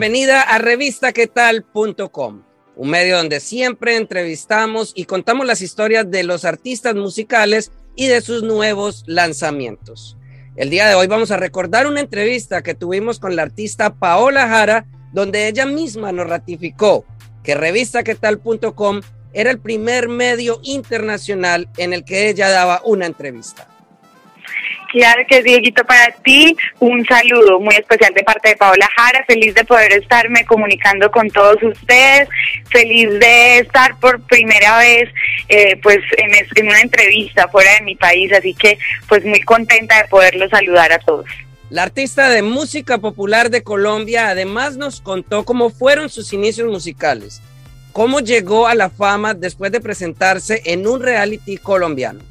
Bienvenida a revistaquetal.com, un medio donde siempre entrevistamos y contamos las historias de los artistas musicales y de sus nuevos lanzamientos. El día de hoy vamos a recordar una entrevista que tuvimos con la artista Paola Jara, donde ella misma nos ratificó que revistaquetal.com era el primer medio internacional en el que ella daba una entrevista. Claro que sí, Dieguito, para ti un saludo muy especial de parte de Paola Jara, feliz de poder estarme comunicando con todos ustedes, feliz de estar por primera vez eh, pues en, en una entrevista fuera de mi país, así que pues muy contenta de poderlos saludar a todos. La artista de música popular de Colombia además nos contó cómo fueron sus inicios musicales, cómo llegó a la fama después de presentarse en un reality colombiano.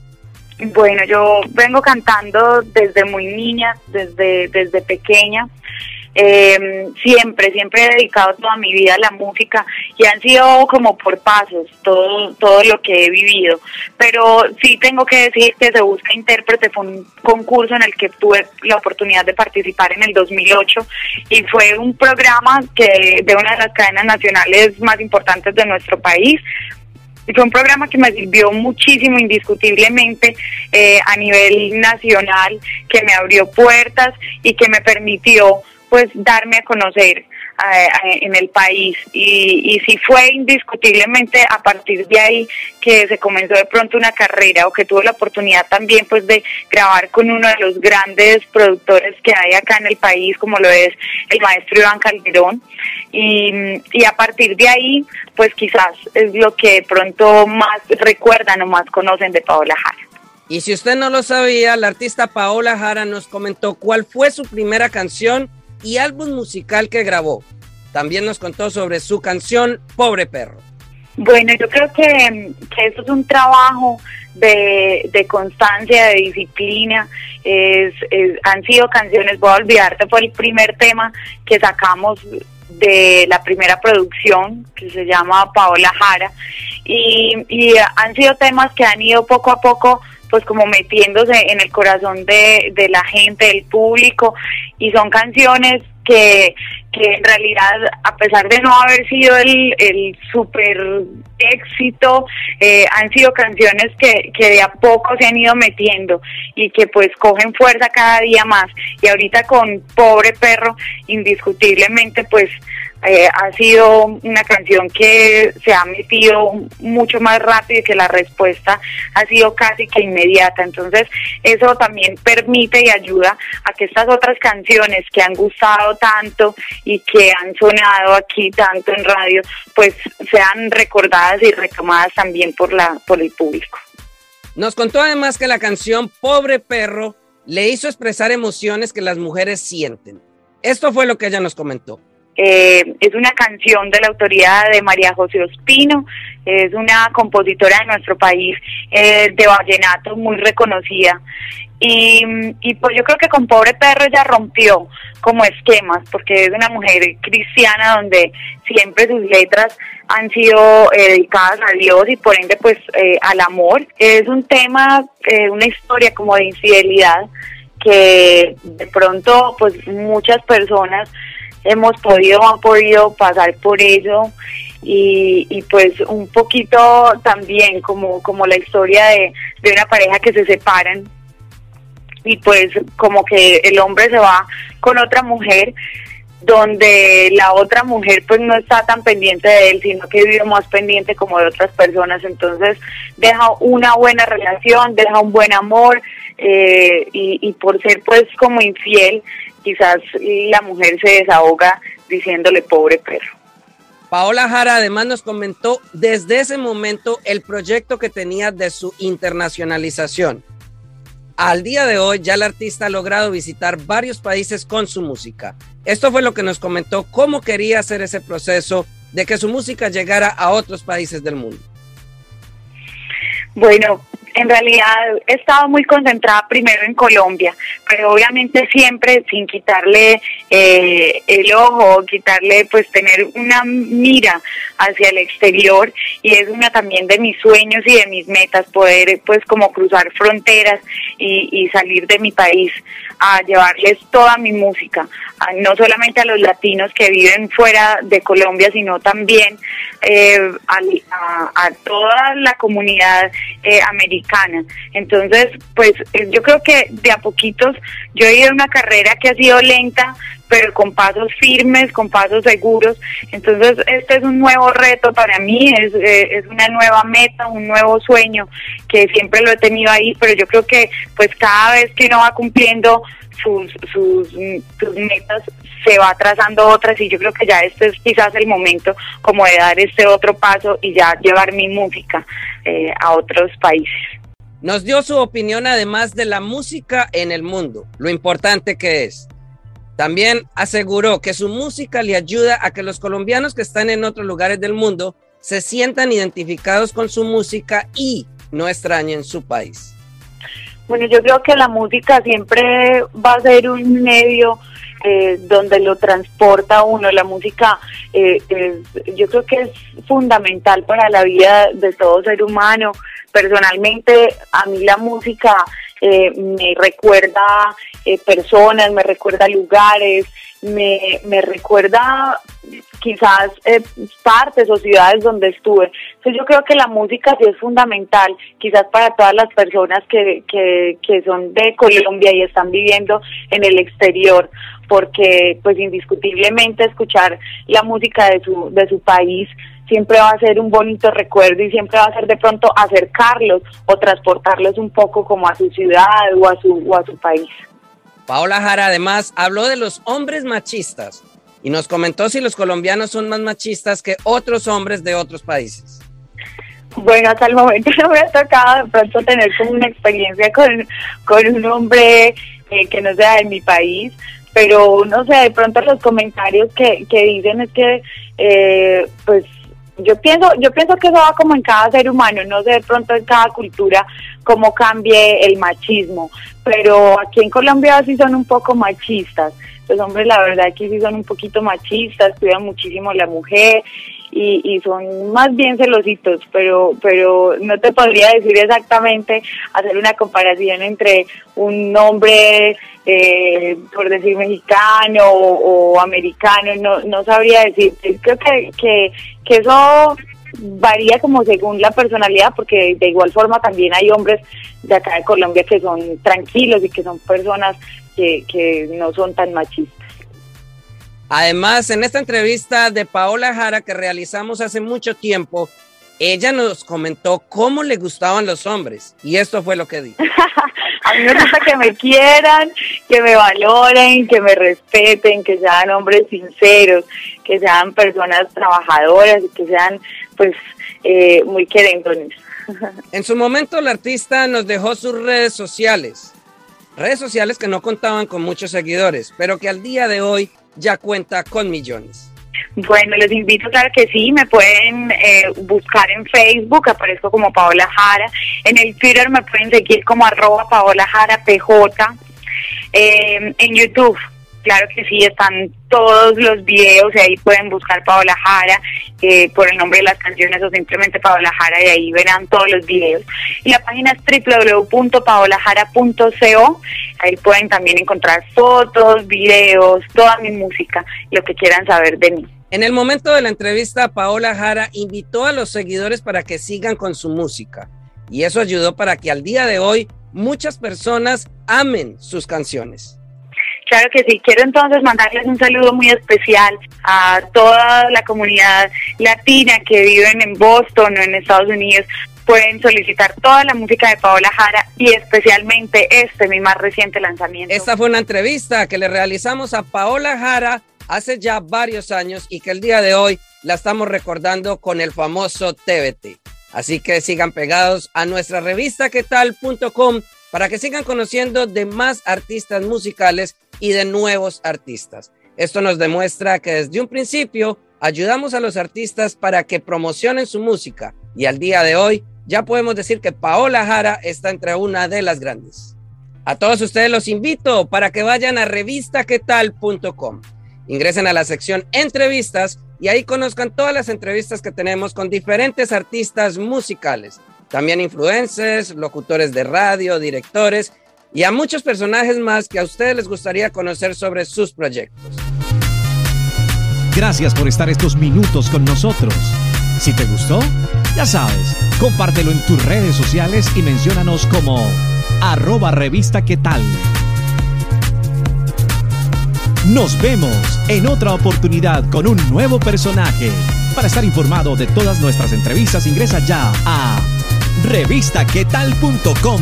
Bueno, yo vengo cantando desde muy niña, desde, desde pequeña. Eh, siempre, siempre he dedicado toda mi vida a la música y han sido como por pasos todo, todo lo que he vivido. Pero sí tengo que decir que Se Busca Intérprete fue un concurso en el que tuve la oportunidad de participar en el 2008 y fue un programa que de una de las cadenas nacionales más importantes de nuestro país fue un programa que me sirvió muchísimo, indiscutiblemente, eh, a nivel nacional, que me abrió puertas y que me permitió pues darme a conocer en el país y, y si fue indiscutiblemente a partir de ahí que se comenzó de pronto una carrera o que tuve la oportunidad también pues de grabar con uno de los grandes productores que hay acá en el país como lo es el maestro Iván Calderón y, y a partir de ahí pues quizás es lo que de pronto más recuerdan o más conocen de Paola Jara. Y si usted no lo sabía, la artista Paola Jara nos comentó cuál fue su primera canción y álbum musical que grabó. También nos contó sobre su canción Pobre Perro. Bueno, yo creo que, eso es un trabajo de, constancia, de disciplina. Es, han sido canciones, voy a olvidarte, fue el primer tema que sacamos de la primera producción que se llama Paola Jara y, y han sido temas que han ido poco a poco pues como metiéndose en el corazón de, de la gente, del público, y son canciones que, que en realidad, a pesar de no haber sido el, el super éxito, eh, han sido canciones que, que de a poco se han ido metiendo y que pues cogen fuerza cada día más. Y ahorita con Pobre Perro, indiscutiblemente pues eh, ha sido una canción que se ha metido mucho más rápido y que la respuesta ha sido casi que inmediata. Entonces, eso también permite y ayuda a que estas otras canciones que han gustado tanto y que han sonado aquí tanto en radio, pues sean recordadas y retomadas también por la por el público. Nos contó además que la canción Pobre Perro le hizo expresar emociones que las mujeres sienten. Esto fue lo que ella nos comentó. Eh, es una canción de la autoría de María José Ospino, es una compositora de nuestro país eh, de vallenato muy reconocida. Y, y, pues yo creo que con Pobre Perro ya rompió como esquemas, porque es una mujer cristiana donde siempre sus letras han sido eh, dedicadas a Dios y por ende pues al amor. Es un tema, una historia como de infidelidad que de pronto pues muchas personas hemos podido, han podido pasar por eso y, y pues un poquito también como, como la historia de, de una pareja que se separan y pues como que el hombre se va con otra mujer donde la otra mujer pues no está tan pendiente de él, sino que vive más pendiente como de otras personas, entonces deja una buena relación, deja un buen amor eh, y, y por ser pues como infiel, quizás la mujer se desahoga diciéndole pobre perro. Paola Jara además nos comentó desde ese momento el proyecto que tenía de su internacionalización. Al día de hoy ya el artista ha logrado visitar varios países con su música. Esto fue lo que nos comentó cómo quería hacer ese proceso de que su música llegara a otros países del mundo. Bueno, en realidad he estado muy concentrada primero en Colombia, pero obviamente siempre sin quitarle eh, el ojo, quitarle pues tener una mira hacia el exterior y es una también de mis sueños y de mis metas poder pues como cruzar fronteras y, salir de mi país a llevarles toda mi música, no solamente a los latinos que viven fuera de Colombia, sino también eh, a, toda la comunidad eh, americana. Entonces, pues eh, yo creo que de a poquitos, yo he ido una carrera que ha sido lenta, pero con pasos firmes, con pasos seguros. Entonces, este es un nuevo reto para mí, es, es una nueva meta, un nuevo sueño que siempre lo he tenido ahí, pero yo creo que pues cada vez que uno va cumpliendo sus, sus, metas, se va trazando otras y yo creo que ya este es quizás el momento como de dar este otro paso y ya llevar mi música eh, a otros países. Nos dio su opinión además de la música en el mundo, lo importante que es. También aseguró que su música le ayuda a que los colombianos que están en otros lugares del mundo se sientan identificados con su música y no extrañen su país. Bueno, yo creo que la música siempre va a ser un medio eh, donde lo transporta uno. La música eh, yo creo que es fundamental para la vida de todo ser humano. Personalmente, a mí la música eh, me recuerda personas, me recuerda lugares, me, me recuerda quizás eh, partes o ciudades donde estuve. Entonces yo creo que la música sí es fundamental, quizás para todas las personas que, que, que son de Colombia y están viviendo en el exterior, porque pues indiscutiblemente escuchar la música de su, de su país siempre va a ser un bonito recuerdo y siempre va a ser de pronto acercarlos o transportarlos un poco como a su ciudad o a su, o a su país. Paola Jara además habló de los hombres machistas y nos comentó si los colombianos son más machistas que otros hombres de otros países. Bueno, hasta el momento no me ha tocado de pronto tener como una experiencia con, con un hombre eh, que no sea de mi país, pero no sé, de pronto los comentarios que, que dicen es que, eh, pues, yo pienso, yo pienso que eso va como en cada ser humano, no sé de pronto en cada cultura cómo cambie el machismo, pero aquí en Colombia sí son un poco machistas. Los hombres la verdad que sí son un poquito machistas, cuidan muchísimo a la mujer y, y son más bien celositos, pero, pero no te podría decir exactamente, hacer una comparación entre un hombre, eh, por decir mexicano o, americano, no, no sabría decir. Creo que, que, que eso varía como según la personalidad, porque de igual forma también hay hombres de acá de Colombia que son tranquilos y que son personas que, no son tan machistas. Además, en esta entrevista de Paola Jara que realizamos hace mucho tiempo, ella nos comentó cómo le gustaban los hombres y esto fue lo que dijo. a mí me gusta que me quieran, que me valoren, que me respeten, que sean hombres sinceros, que sean personas trabajadoras y que sean pues eh, muy querendones. en su momento la artista nos dejó sus redes sociales redes sociales que no contaban con muchos seguidores, pero que al día de hoy ya cuenta con millones. Bueno, les invito, claro que sí, me pueden eh, buscar en Facebook, aparezco como Paola Jara, en el Twitter me pueden seguir como arroba Paola Jara PJ, eh, en YouTube Claro que sí, están todos los videos y ahí pueden buscar Paola Jara eh, por el nombre de las canciones o simplemente Paola Jara y ahí verán todos los videos. Y la página es www.paolajara.co, ahí pueden también encontrar fotos, videos, toda mi música, lo que quieran saber de mí. En el momento de la entrevista, Paola Jara invitó a los seguidores para que sigan con su música y eso ayudó para que al día de hoy muchas personas amen sus canciones. Claro que sí, quiero entonces mandarles un saludo muy especial a toda la comunidad latina que viven en Boston o en Estados Unidos. Pueden solicitar toda la música de Paola Jara y especialmente este, mi más reciente lanzamiento. Esta fue una entrevista que le realizamos a Paola Jara hace ya varios años y que el día de hoy la estamos recordando con el famoso TBT. Así que sigan pegados a nuestra revista quetal.com para que sigan conociendo de más artistas musicales y de nuevos artistas. Esto nos demuestra que desde un principio ayudamos a los artistas para que promocionen su música y al día de hoy ya podemos decir que Paola Jara está entre una de las grandes. A todos ustedes los invito para que vayan a revistaquetal.com. Ingresen a la sección entrevistas y ahí conozcan todas las entrevistas que tenemos con diferentes artistas musicales, también influencers, locutores de radio, directores y a muchos personajes más que a ustedes les gustaría conocer sobre sus proyectos. Gracias por estar estos minutos con nosotros. Si te gustó, ya sabes, compártelo en tus redes sociales y menciónanos como arroba revista. Nos vemos en otra oportunidad con un nuevo personaje. Para estar informado de todas nuestras entrevistas, ingresa ya a revistaquetal.com.